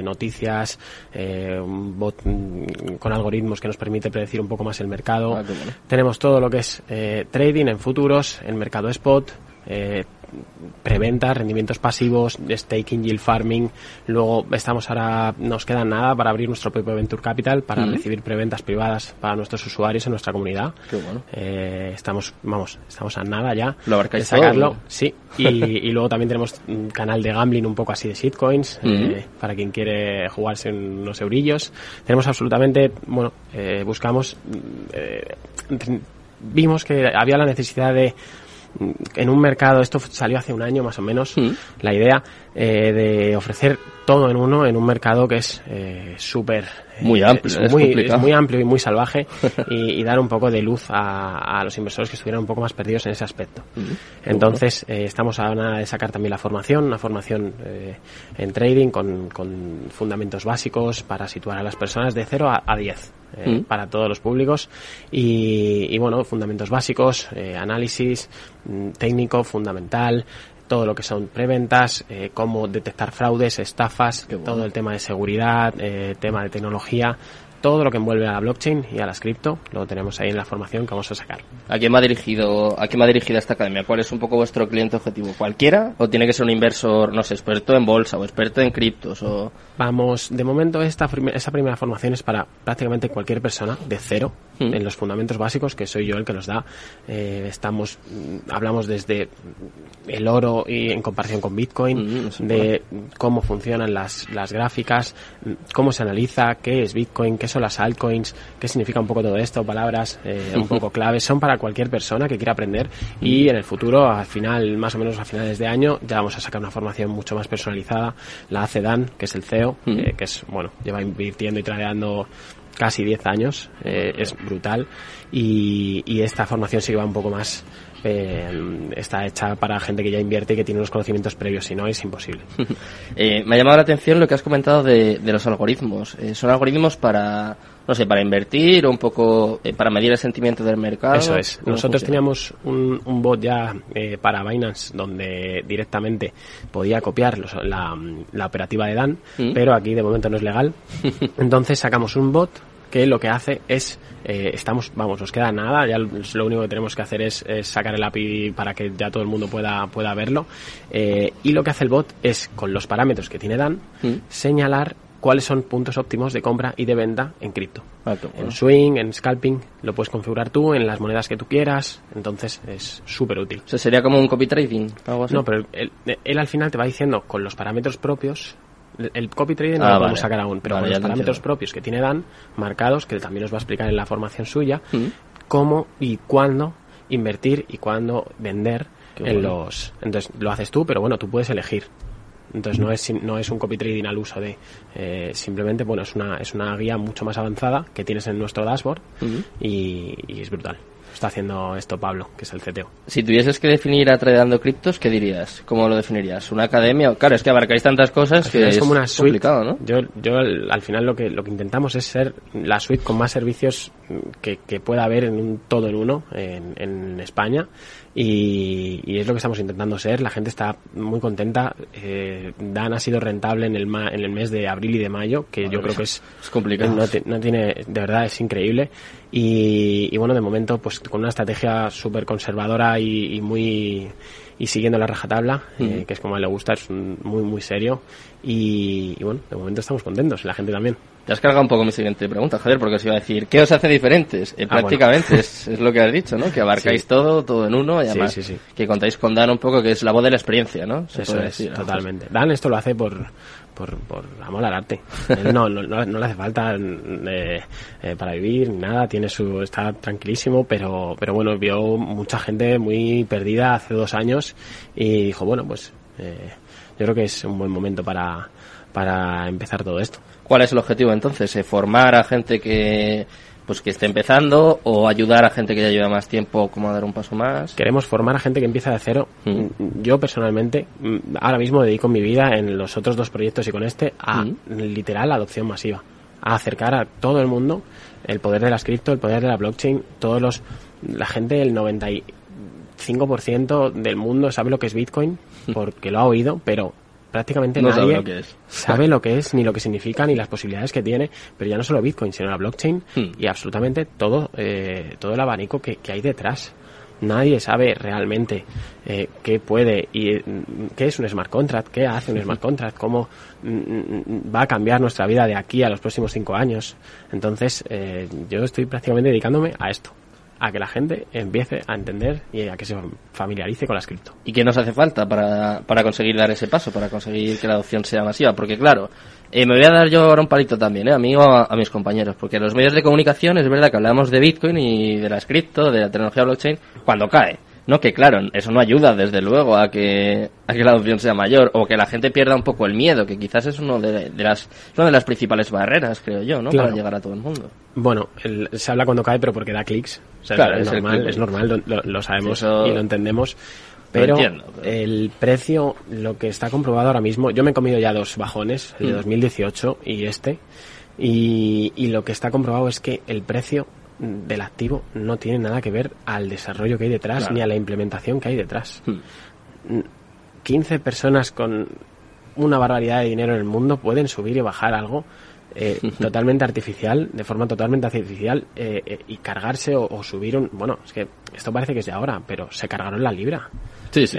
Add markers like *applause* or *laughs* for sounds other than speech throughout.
eh, noticias, eh, un bot mm, con algoritmos que nos permite predecir un poco más el mercado. Ah, bueno. Tenemos todo lo que es eh, trading en futuros, en mercado spot, eh, preventa, rendimientos pasivos, staking, yield farming. Luego estamos ahora, nos queda nada para abrir nuestro propio Venture Capital para recibir preventas privadas para nuestros usuarios en nuestra comunidad. Qué bueno. Eh, estamos, vamos, estamos a nada ya Lo de sacarlo. todo. Sí, y, y luego también tenemos un canal de gambling un poco así de shitcoins, eh, para quien quiere jugarse unos eurillos. Tenemos absolutamente, bueno, eh, buscamos, eh, vimos que había la necesidad de en un mercado, esto salió hace un año más o menos, Mm. la idea eh, de ofrecer todo en uno en un mercado que es eh, súper Muy amplio, es muy, complicado. muy amplio y muy salvaje *laughs* y, y dar un poco de luz a, a los inversores que estuvieran un poco más perdidos en ese aspecto. Entonces eh, estamos a nada de sacar también la formación, una formación eh, en trading con, con fundamentos básicos para situar a las personas de 0 a, a 10 eh, para todos los públicos y, y, bueno, fundamentos básicos, eh, análisis mm, técnico, fundamental, todo lo que son preventas, eh, cómo detectar fraudes, estafas, bueno. todo el tema de seguridad, eh, tema de tecnología, todo lo que envuelve a la blockchain y a las cripto, lo tenemos ahí en la formación que vamos a sacar. ¿A quién va dirigido, a quién va dirigida esta academia? ¿Cuál es un poco vuestro cliente objetivo? ¿Cualquiera? ¿O tiene que ser un inversor, no sé, experto en bolsa o experto en criptos? O... Vamos, de momento esta, esta primera formación es para prácticamente cualquier persona de cero Mm. en los fundamentos básicos, que soy yo el que los da. Eh, estamos, mm, hablamos desde el oro y en comparación con Bitcoin, Mm, de cómo funcionan las, las gráficas, cómo se analiza, qué es Bitcoin, qué son las altcoins, qué significa un poco todo esto, palabras eh, un poco *laughs* claves, son para cualquier persona que quiera aprender y en el futuro, al final, más o menos a finales de año, ya vamos a sacar una formación mucho más personalizada, la hace Dan, que es el CEO, Mm. eh, que es, bueno, lleva invirtiendo y tradeando casi 10 años, eh, es brutal y, y esta formación sí que va un poco más eh, está hecha para gente que ya invierte y que tiene unos conocimientos previos, si no es imposible. *laughs* Eh, me ha llamado la atención lo que has comentado de, de los algoritmos. Eh, ¿Son algoritmos para, no sé, para invertir o un poco eh, para medir el sentimiento del mercado? Eso es. ¿Cómo Nosotros funciona? teníamos un, un bot ya para Binance donde directamente podía copiar los- la, la operativa de Dan, Mm. pero aquí de momento no es legal. *laughs* Entonces sacamos un bot que lo que hace es, eh, estamos, vamos, nos queda nada, ya lo único que tenemos que hacer es, es sacar el API para que ya todo el mundo pueda, pueda verlo. Eh, y lo que hace el bot es, con los parámetros que tiene Dan, Mm. señalar cuáles son puntos óptimos de compra y de venta en cripto. Bueno. En swing, en scalping, lo puedes configurar tú en las monedas que tú quieras, entonces es súper útil. O sea, sería como un copy trading, algo así. No, pero él, él al final te va diciendo con los parámetros propios, el- copy trading no Ah, lo vale. podemos sacar aún, pero Vale, con los lo parámetros entiendo. propios que tiene Dan, marcados, que también nos va a explicar en la formación suya, Mm. cómo y cuándo invertir y cuándo vender Qué en bueno. los... Entonces lo haces tú, pero bueno, tú puedes elegir. Entonces no es no es un copy trading al uso de eh, simplemente bueno es una es una guía mucho más avanzada que tienes en nuestro dashboard y, y es brutal. Está haciendo esto Pablo, que es el CTO. Si tuvieses que definir a Tradeando Criptos, ¿qué dirías? ¿Cómo lo definirías? ¿Una academia? Claro, es que abarcáis tantas cosas Al que es, como una suite. complicado, ¿no? Yo, yo al, al final lo que, lo que intentamos es ser la suite con más servicios que, que pueda haber en un todo en uno en, en España y, y es lo que estamos intentando ser. La gente está muy contenta. Eh, Dan ha sido rentable en el, ma- en el mes de abril y de mayo, que yo creo que es, Es complicado. no, te- no tiene, de verdad es increíble. Y, y bueno, de momento, pues con una estrategia súper conservadora y, y muy y siguiendo la rajatabla, eh, Ujú. que es como a él le gusta, es un- muy muy serio. Y, y bueno, de momento estamos contentos, y la gente también. Te has cargado un poco mi siguiente pregunta, Javier, porque os iba a decir, ¿qué os hace diferentes? Eh, Ah, bueno. prácticamente es, es lo que has dicho, ¿no? Que abarcáis Sí. todo, todo en uno, y además sí, sí. que contáis con Dan un poco, que es la voz de la experiencia, ¿no? Se Eso es, totalmente. Dan esto lo hace por, por, por amor al arte. Él no, no, no, no le hace falta eh, eh, para vivir ni nada, tiene su, está tranquilísimo, pero, pero bueno, vio mucha gente muy perdida hace dos años y dijo, bueno, pues eh, yo creo que es un buen momento para, para empezar todo esto. ¿Cuál es el objetivo entonces? ¿Eh, ¿Formar a gente que pues que esté empezando o ayudar a gente que ya lleva más tiempo como a dar un paso más? Queremos formar a gente que empieza de cero. Mm. Yo personalmente, mm, ahora mismo dedico mi vida en los otros dos proyectos y con este a Mm. literal adopción masiva. A acercar a todo el mundo el poder de las cripto, el poder de la blockchain, todos los, la gente, el 95% del mundo sabe lo que es Bitcoin porque lo ha oído, pero prácticamente No sabe nadie lo que es. sabe lo que es, ni lo que significa, ni las posibilidades que tiene, pero ya no solo Bitcoin, sino la blockchain Hmm. y absolutamente todo, eh, todo el abanico que, que hay detrás. Nadie sabe realmente eh, qué puede y mm, qué es un smart contract, qué hace un smart contract, cómo mm, mm, va a cambiar nuestra vida de aquí a los próximos cinco años. Entonces, eh, yo estoy prácticamente dedicándome a esto, a que la gente empiece a entender y a que se familiarice con las cripto. ¿Y qué nos hace falta para, para conseguir dar ese paso, para conseguir que la adopción sea masiva? Porque claro, eh, me voy a dar yo ahora un palito también, ¿eh? a a mis compañeros, porque los medios de comunicación es verdad que hablamos de Bitcoin y de las cripto, de la tecnología blockchain, cuando cae. No, que claro, eso no ayuda desde luego a que, a que la adopción sea mayor o que la gente pierda un poco el miedo, que quizás es uno de, de las, es una de las principales barreras, creo yo, ¿no? Claro. Para llegar a todo el mundo. Bueno, el- se habla cuando cae, pero porque da clics. O sea, Claro, es, normal, es normal, lo, sabemos Eso- y lo entendemos. Pero, entiendo, pero- el precio, lo que está comprobado ahora mismo, yo me he comido ya dos bajones, el de Mm. 2018 y este, y, y lo que está comprobado es que el precio del activo no tiene nada que ver al desarrollo que hay detrás Claro. ni a la implementación que hay detrás. Hmm. 15 personas con una barbaridad de dinero en el mundo pueden subir y bajar algo eh, *laughs* totalmente artificial, de forma totalmente artificial, eh, eh, y cargarse o, o subir un... Bueno, es que esto parece que es de ahora, pero se cargaron la libra. Sí, sí.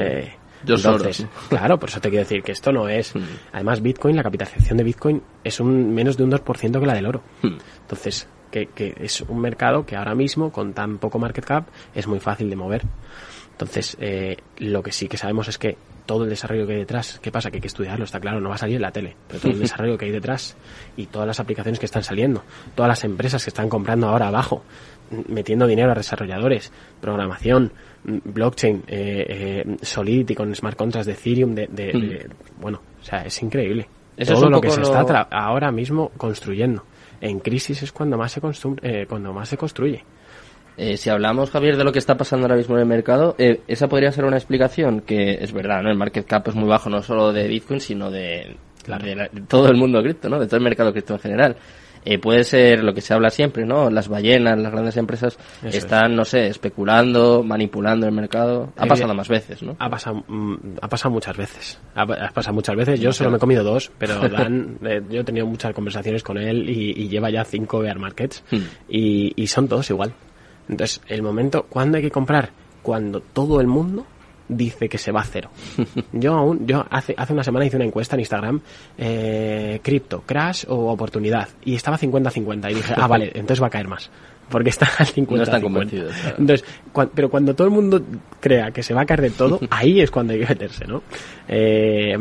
Yo entonces, claro, por eso te quiero decir que esto no es... Mm. Además, Bitcoin, la capitalización de Bitcoin es un menos de un 2% que la del oro. Hmm. Entonces, que, que es un mercado que ahora mismo, con tan poco market cap, es muy fácil de mover. Entonces, eh, lo que sí que sabemos es que todo el desarrollo que hay detrás, ¿qué pasa? Que hay que estudiarlo, está claro, no va a salir en la tele, pero todo el *laughs* desarrollo que hay detrás y todas las aplicaciones que están saliendo, todas las empresas que están comprando ahora abajo, metiendo dinero a desarrolladores, programación, blockchain, eh, eh, Solidity con smart contracts de Ethereum, de, de- de- bueno, o sea, es increíble. Eso es todo un lo que se lo- está ahora mismo construyendo. En crisis es cuando más se, eh, cuando más se construye. Eh, si hablamos, Javier, de lo que está pasando ahora mismo en el mercado, eh, esa podría ser una explicación que es verdad, ¿no? El market cap es muy bajo no solo de Bitcoin, sino de, Claro. de la- de todo el mundo cripto, ¿no? De todo el mercado cripto en general. Eh, puede ser lo que se habla siempre, ¿no? Las ballenas, las grandes empresas Eso están, no sé, especulando, manipulando el mercado. Ha Eh, pasado más veces, ¿no? Ha pasado, mm, ha pasado muchas veces. Ha, pa- ha pasado muchas veces. Yo solo me he comido dos, pero *laughs* Dan, eh, yo he tenido muchas conversaciones con él y, y lleva ya cinco bear markets Hmm. y, y son todos igual. Entonces, el momento, ¿cuándo hay que comprar? Cuando todo el mundo dice que se va a cero. Yo aún, yo hace, hace una semana hice una encuesta en Instagram, eh, cripto, crash o oportunidad, y estaba 50-50 y dije, ah, vale, *laughs* entonces va a caer más. Porque está al 50 No están convencidos, claro. Entonces, pero cuando todo el mundo crea que se va a caer de todo, *laughs* ahí es cuando hay que meterse, ¿no? Eh,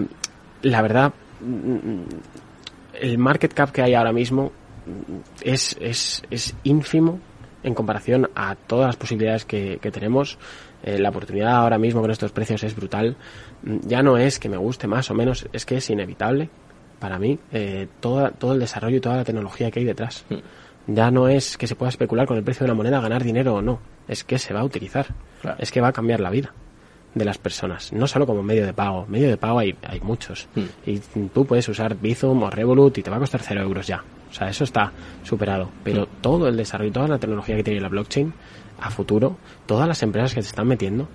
la verdad, mm, el market cap que hay ahora mismo mm, es, es, es ínfimo en comparación a todas las posibilidades que, que tenemos. Eh, la oportunidad ahora mismo con estos precios es brutal. Mm, Ya no es que me guste más o menos, es que es inevitable para mí eh, toda, todo el desarrollo y toda la tecnología que hay detrás. Ya no es que se pueda especular con el precio de una moneda, ganar dinero o no. Es que se va a utilizar. Claro. Es que va a cambiar la vida de las personas. No solo como medio de pago. Medio de pago hay, hay muchos. Hmm. Y tú puedes usar Bizum o Revolut y te va a costar cero euros ya. O sea, eso está superado. Pero todo el desarrollo, toda la tecnología que tiene la blockchain a futuro, todas las empresas que se están metiendo,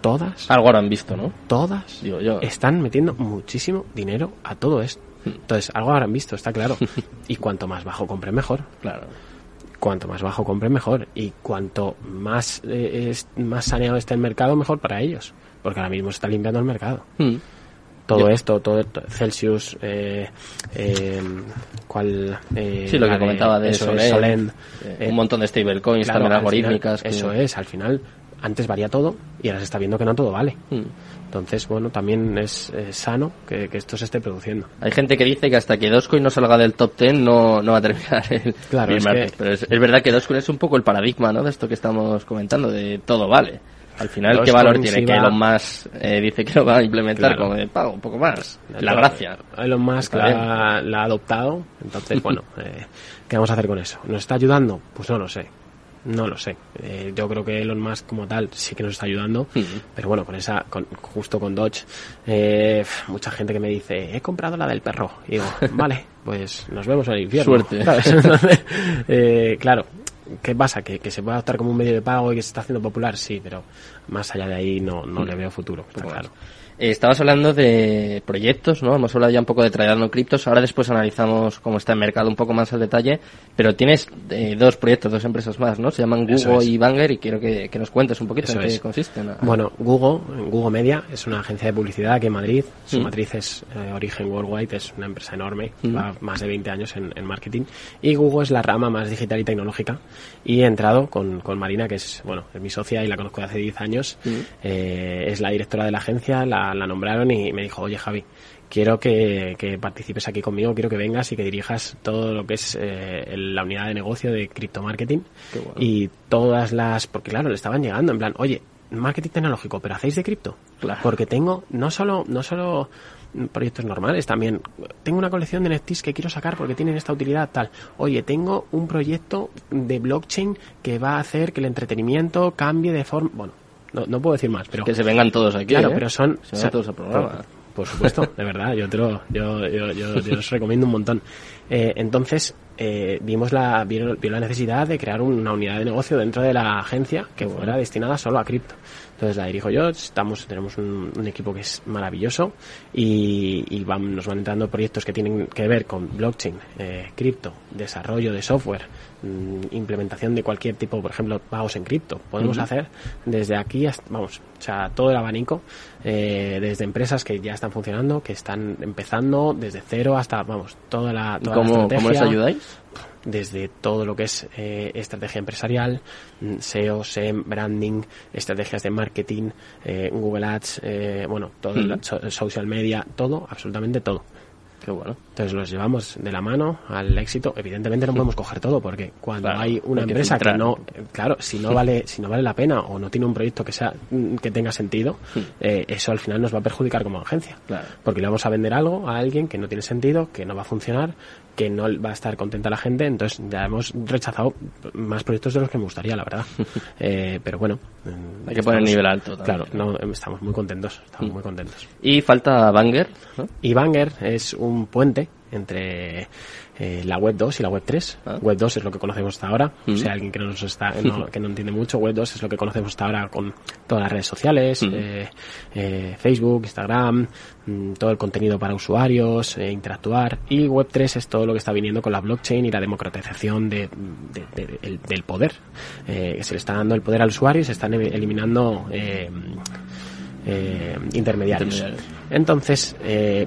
todas, Algo ahora han visto, ¿no? todas Digo yo. están metiendo muchísimo dinero a todo esto. Entonces, algo habrán visto, está claro. *laughs* Y cuanto más bajo compre, mejor. Claro. Cuanto más bajo compre, mejor. Y cuanto más, eh, es, más saneado esté el mercado, mejor para ellos. Porque ahora mismo se está limpiando el mercado. Hmm. Todo Yo- esto, todo Celsius, eh, eh, ¿cuál? Eh, Sí, lo que comentaba de eso es, Solend, Solend. eh, Eh, un montón de stablecoins claro, también al algorítmicas. final, que- Eso es, al final, antes valía todo y ahora se está viendo que no todo vale. Hmm. Entonces, bueno, también es eh, sano que, que esto se esté produciendo. Hay gente que dice que hasta que Dogecoin no salga del top 10 no, no va a terminar el *laughs* Claro, el es market. que- Pero es, es verdad que Dogecoin es un poco el paradigma ¿no? de esto que estamos comentando, de todo vale. Al final, ¿qué valor tiene que Elon Musk eh, dice que lo va a implementar Claro. como de pago, un poco más? La gracia. Elon Musk la, la ha adoptado, entonces, *laughs* bueno, eh, ¿qué vamos a hacer con eso? ¿Nos está ayudando? Pues no lo sé. No lo sé. Eh, yo creo que Elon Musk como tal sí que nos está ayudando, pero bueno, con esa, con, justo con Dodge, eh, mucha gente que me dice, he comprado la del perro. Y digo, *laughs* vale, pues nos vemos en el infierno. Suerte. ¿sabes? *laughs* Entonces, eh, claro, ¿qué pasa? ¿Que, que se puede adoptar como un medio de pago y que se está haciendo popular, sí, pero más allá de ahí no, no le veo futuro, está claro. Estabas hablando de proyectos, ¿no? Hemos hablado ya un poco de Tradando Criptos. Ahora después analizamos cómo está el mercado un poco más al detalle. Pero tienes eh, dos proyectos, dos empresas más, ¿no? Se llaman Google y Banger y quiero que, nos cuentes un poquito en qué consisten. Bueno, Google, Google Media es una agencia de publicidad aquí en Madrid. Su mm. matriz es eh, Origen Worldwide, es una empresa enorme, mm. va más de 20 años en, marketing. Y Google es la rama más digital y tecnológica. Y he entrado con, con Marina, que es, bueno, es mi socia y la conozco de hace 10 años. Mm. es la directora de la agencia, la la, nombraron y me dijo, oye Javi, quiero que, participes aquí conmigo, quiero que vengas y que dirijas todo lo que es eh, la unidad de negocio de criptomarketing y todas las, porque claro, le estaban llegando en plan, oye, marketing tecnológico, pero hacéis de cripto, porque tengo no solo, no solo proyectos normales también. Tengo una colección de NFTs que quiero sacar porque tienen esta utilidad tal. Oye, tengo un proyecto de blockchain que va a hacer que el entretenimiento cambie de forma. Bueno, no, no puedo decir más, pero... Que se vengan todos aquí, Claro, ¿eh? pero son... Se todos al programa. Por, supuesto, de verdad, yo, te lo, yo, yo, yo, yo os recomiendo un montón. Eh, entonces, eh, vimos la, vio, la necesidad de crear una unidad de negocio dentro de la agencia que fuera destinada solo a cripto. Entonces la dirijo yo, estamos, tenemos un, equipo que es maravilloso y, y nos van entrando proyectos que tienen que ver con blockchain, eh, cripto, desarrollo de software, mm, implementación de cualquier tipo, por ejemplo, pagos en cripto. Podemos hacer desde aquí, hasta, vamos, o sea, todo el abanico, eh, desde empresas que ya están funcionando, que están empezando desde cero hasta, vamos, toda la, toda ¿Cómo, la estrategia. ¿Cómo les ayudáis? Desde todo lo que es eh, estrategia empresarial, mm, SEO, SEM, branding, estrategias de marketing, eh, Google Ads, eh, bueno, todo, social media, todo, absolutamente todo. Qué bueno. Entonces los llevamos de la mano al éxito. Evidentemente no podemos coger todo porque cuando hay una empresa que, no, claro, si no vale, si no vale la pena o no tiene un proyecto que sea que tenga sentido, eh, eso al final nos va a perjudicar como agencia. Porque le vamos a vender algo a alguien que no tiene sentido, que no va a funcionar, que no va a estar contenta la gente. Entonces ya hemos rechazado más proyectos de los que me gustaría, la verdad. *laughs* Eh, pero bueno, mm, hay que poner nivel alto. Claro, no, estamos muy contentos, estamos mm. muy contentos. Y falta Banger. Y Banger es un puente entre eh, la web 2 y la web 3. Ah. Web 2 es lo que conocemos hasta ahora. O sea, alguien que no, nos está, que no *laughs* entiende mucho, web 2 es lo que conocemos hasta ahora con todas las redes sociales, eh, eh, Facebook, Instagram, mm, todo el contenido para usuarios, interactuar. Y web 3 es todo lo que está viniendo con la blockchain y la democratización de, del poder. se le está dando el poder al usuario y se están eliminando intermediarios. Entonces,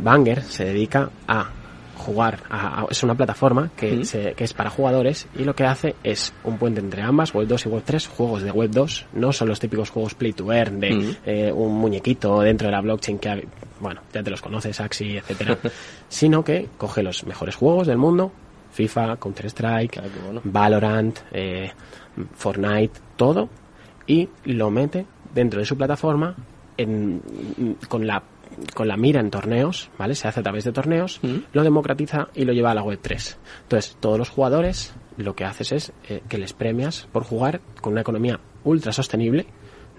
Banger se dedica a jugar es una plataforma que, que, es para jugadores y lo que hace es un puente entre ambas, Web 2 y Web 3, juegos de Web 2, no son los típicos juegos play to earn de eh, un muñequito dentro de la blockchain que, bueno, ya te los conoces, Axi, etcétera, *laughs* sino que coge los mejores juegos del mundo, FIFA, Counter Strike, ah, Valorant, eh, Fortnite, todo, y lo mete dentro de su plataforma en, con la con la mira en torneos, ¿vale? Se hace a través de torneos, mm. lo democratiza y lo lleva a la web 3. Entonces, todos los jugadores lo que haces es eh, que les premias por jugar con una economía ultra sostenible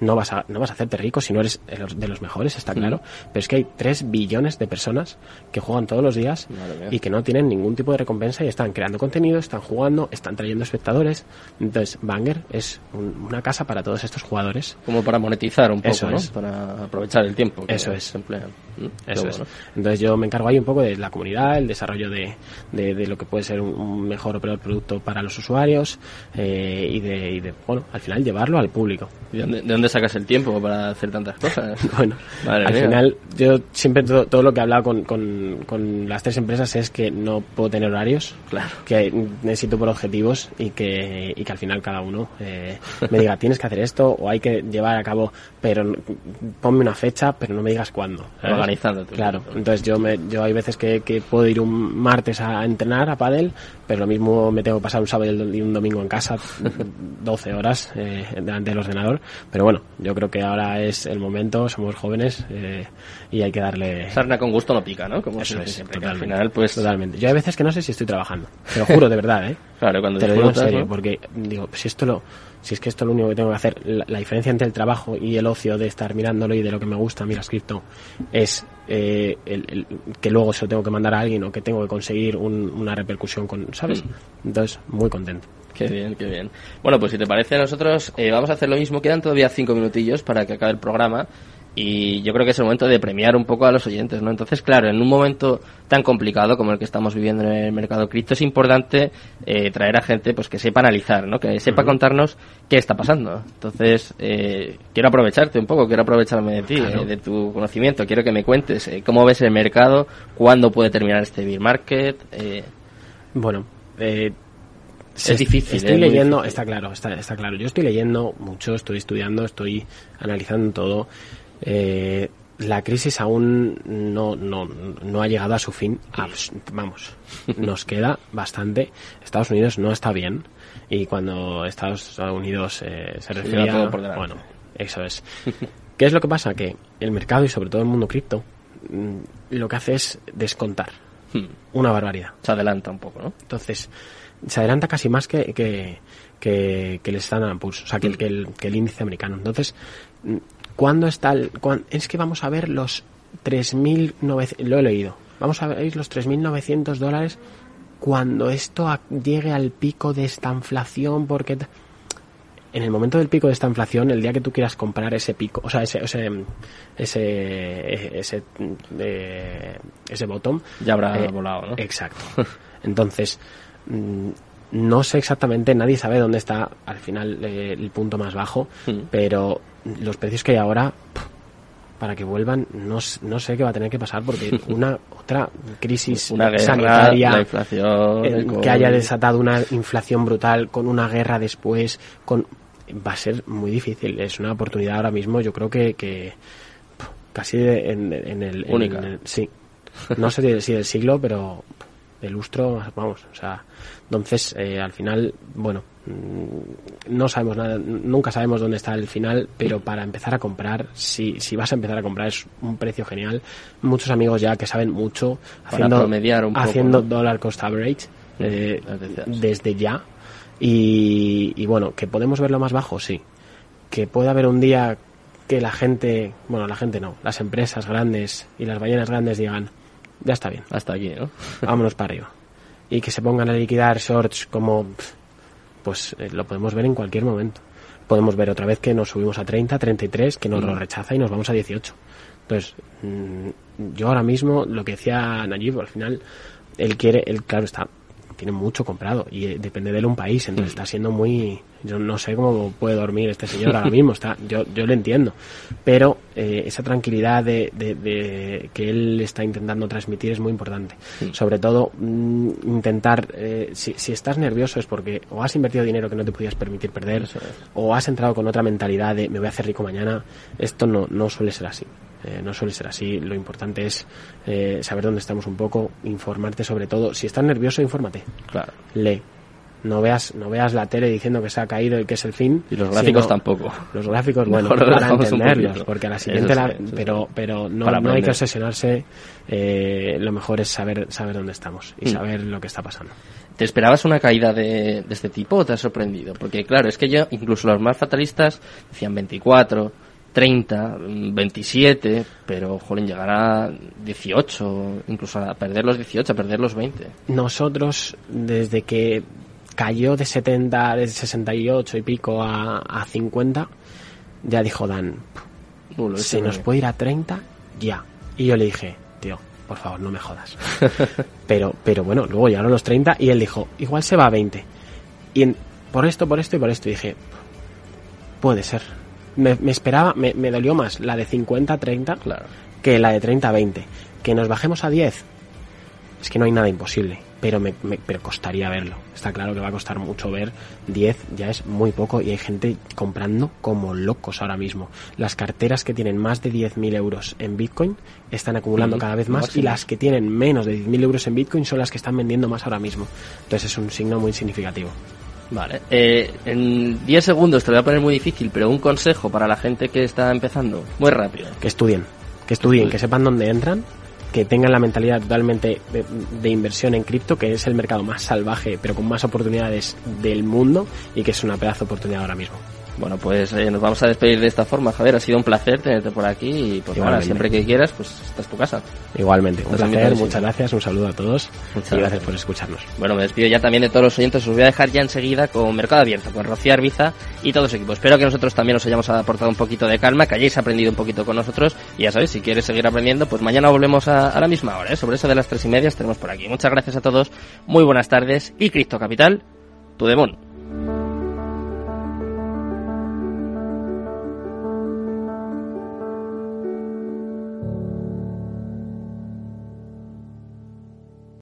no vas a, no vas a hacerte rico si no eres de los mejores, está claro. Pero es que hay 3 billones de personas que juegan todos los días y que no tienen ningún tipo de recompensa y están creando contenido, están jugando, están trayendo espectadores. Entonces, Banger es una casa para todos estos jugadores. Como para monetizar un poco, ¿no? Para aprovechar el tiempo. Eso es. emplean. Mm, Eso es. Entonces, yo me encargo ahí un poco de la comunidad, el desarrollo de, de, lo que puede ser un, mejor o peor producto para los usuarios eh, y, de, y, de, bueno, al final llevarlo al público. ¿De dónde, de dónde sacas el tiempo para hacer tantas cosas? *laughs* bueno, al final yo siempre todo, lo que he hablado con, con, con, las tres empresas es que no puedo tener horarios, claro. que necesito por objetivos y que, y que al final cada uno eh, me diga tienes que hacer esto o hay que llevar a cabo, pero ponme una fecha, pero no me digas cuándo. Organizándote. Claro, entonces yo me, yo hay veces que, que puedo ir un martes a entrenar a pádel, pero lo mismo me tengo que pasar un sábado y un domingo en casa 12 horas eh, delante del ordenador, pero bueno, yo creo que ahora es el momento, somos jóvenes eh, y hay que darle... Sarna con gusto no pica, ¿no? Como Eso es, siempre, al final, pues... Totalmente. Yo hay veces que no sé si estoy trabajando, te lo juro, de verdad, ¿eh? *laughs* Claro, cuando te lo digo en serio, porque digo, si esto lo... Si es que esto es lo único que tengo que hacer, la, diferencia entre el trabajo y el ocio de estar mirándolo y de lo que me gusta, mira, escrito, es eh, el, que luego se lo tengo que mandar a alguien o que tengo que conseguir una repercusión con, ¿sabes? Mm. Entonces, muy contento. Qué bien, qué bien. Bueno, pues si te parece, nosotros eh, vamos a hacer lo mismo. Quedan todavía cinco minutillos para que acabe el programa. y yo creo que es el momento de premiar un poco a los oyentes, ¿no? Entonces, claro, en un momento tan complicado como el que estamos viviendo en el mercado cripto es importante eh, traer a gente pues que sepa analizar, ¿no? Que sepa contarnos qué está pasando. Entonces, eh, quiero aprovecharte un poco, quiero aprovecharme de ti, eh, de tu conocimiento, quiero que me cuentes cómo ves el mercado, cuándo puede terminar este bear market. Bueno, es difícil. Estoy leyendo, está claro, está, está claro. Yo estoy leyendo mucho, estoy estudiando, estoy analizando todo. Eh, la crisis aún no, no, no, ha llegado a su fin. Vamos, nos queda bastante. Estados Unidos no está bien. Y cuando Estados Unidos eh, se refiere a... Bueno, eso es. ¿Qué es lo que pasa? Que el mercado y sobre todo el mundo cripto mm, lo que hace es descontar. Hmm. Una barbaridad. Se adelanta un poco, ¿no? Entonces, se adelanta casi más que, que, que, el Standard Poor's, o sea, que el, que el, que el índice americano. Entonces, ¿Cuándo está el, es que vamos a ver los 3.900, lo he leído, vamos a ver los 3.900 dólares cuando esto llegue al pico de esta inflación, porque en el momento del pico de esta inflación, el día que tú quieras comprar ese pico, o sea, ese, ese, ese, ese, eh, ese bottom, ya habrá eh, volado, ¿no? Exacto. Entonces, mm, no sé exactamente, nadie sabe dónde está al final eh, el punto más bajo, hmm. pero los precios que hay ahora, para que vuelvan, no, no, sé qué va a tener que pasar porque *laughs* una otra crisis sanitaria eh, que haya desatado una inflación brutal con una guerra después, con va a ser muy difícil. Es una oportunidad ahora mismo, yo creo que, que casi en, el, única. sí, no sé si del siglo, pero de lustro, vamos, o sea, entonces eh, al final, bueno, mm, no sabemos nada, nunca sabemos dónde está el final, pero para empezar a comprar, si, si vas a empezar a comprar es un precio genial. Muchos amigos ya que saben mucho haciendo, haciendo dollar cost average eh, desde ya. Y, y bueno, que podemos verlo más bajo, sí. Que puede haber un día que la gente, bueno, la gente no, las empresas grandes y las ballenas grandes digan, ya está bien. Hasta aquí, ¿no? *laughs* Vámonos para arriba. Y que se pongan a liquidar shorts como, pues eh, lo podemos ver en cualquier momento. Podemos ver otra vez que nos subimos a 30, 33, que nos lo mm. rechaza y nos vamos a 18. Entonces, mm, yo ahora mismo, lo que decía Nayib, al final, él quiere, él claro está, tiene mucho comprado y eh, depende de él un país, entonces está siendo muy, yo no sé cómo puede dormir este señor ahora mismo, está, yo, yo le entiendo, pero eh, esa tranquilidad de, de, que él está intentando transmitir es muy importante. Sobre todo, mm, intentar, eh, si, si, estás nervioso es porque o has invertido dinero que no te podías permitir perder, o has entrado con otra mentalidad de me voy a hacer rico mañana, esto no, no suele ser así. Eh, no suele ser así. Lo importante es eh, saber dónde estamos un poco, informarte sobre todo. Si estás nervioso, infórmate. Claro. Lee. No veas, no veas la tele diciendo que se ha caído y que es el fin. Y los gráficos tampoco. Los gráficos, bueno, para entenderlos, porque a la siguiente, pero, pero no, no hay que obsesionarse. Eh, lo mejor es saber, saber dónde estamos y mm. saber lo que está pasando. ¿Te esperabas una caída de, de este tipo o te has sorprendido? Porque claro, es que yo, incluso los más fatalistas decían 24, 30, 27, pero jolín, llegar a 18, incluso a perder los 18, a perder los 20. Nosotros, desde que cayó de 70, de 68 y pico a, a 50, ya dijo Dan, si nos puede ir a 30, ya. Y yo le dije, tío, por favor, no me jodas. *laughs* pero, pero bueno, luego llegaron los 30 y él dijo, igual se va a 20. Y por esto, por esto y por esto, dije, puede ser me, esperaba, me, dolió más la de 50-30 claro. que la de 30-20. Que nos bajemos a 10, es que no hay nada imposible, pero me, pero costaría verlo. Está claro que va a costar mucho ver 10, ya es muy poco y hay gente comprando como locos ahora mismo. Las carteras que tienen más de 10.000 euros en Bitcoin están acumulando cada vez más y las que tienen menos de 10.000 euros en Bitcoin son las que están vendiendo más ahora mismo. Entonces es un signo muy significativo. Vale. Eh, en 10 segundos te lo voy a poner muy difícil, pero un consejo para la gente que está empezando, muy rápido. Que estudien, que estudien, que sepan dónde entran, que tengan la mentalidad totalmente de, inversión en cripto, que es el mercado más salvaje, pero con más oportunidades del mundo y que es una pedazo de oportunidad ahora mismo. Bueno, pues eh, nos vamos a despedir de esta forma, Javier. Ha sido un placer tenerte por aquí y pues bueno, siempre que quieras, pues esta es tu casa. Igualmente, un placer, muchas gracias, un saludo a todos muchas y gracias por escucharnos. Bueno, me despido ya también de todos los oyentes, os voy a dejar ya enseguida con Mercado Abierto, con Rocío Arbiza y todo su equipo. Espero que nosotros también os hayamos aportado un poquito de calma, que hayáis aprendido un poquito con nosotros y ya sabéis, si quieres seguir aprendiendo, pues mañana volvemos a, la misma hora, ¿eh? sobre eso de las tres y media estaremos por aquí. Muchas gracias a todos, muy buenas tardes y Cristo Capital, tu demon.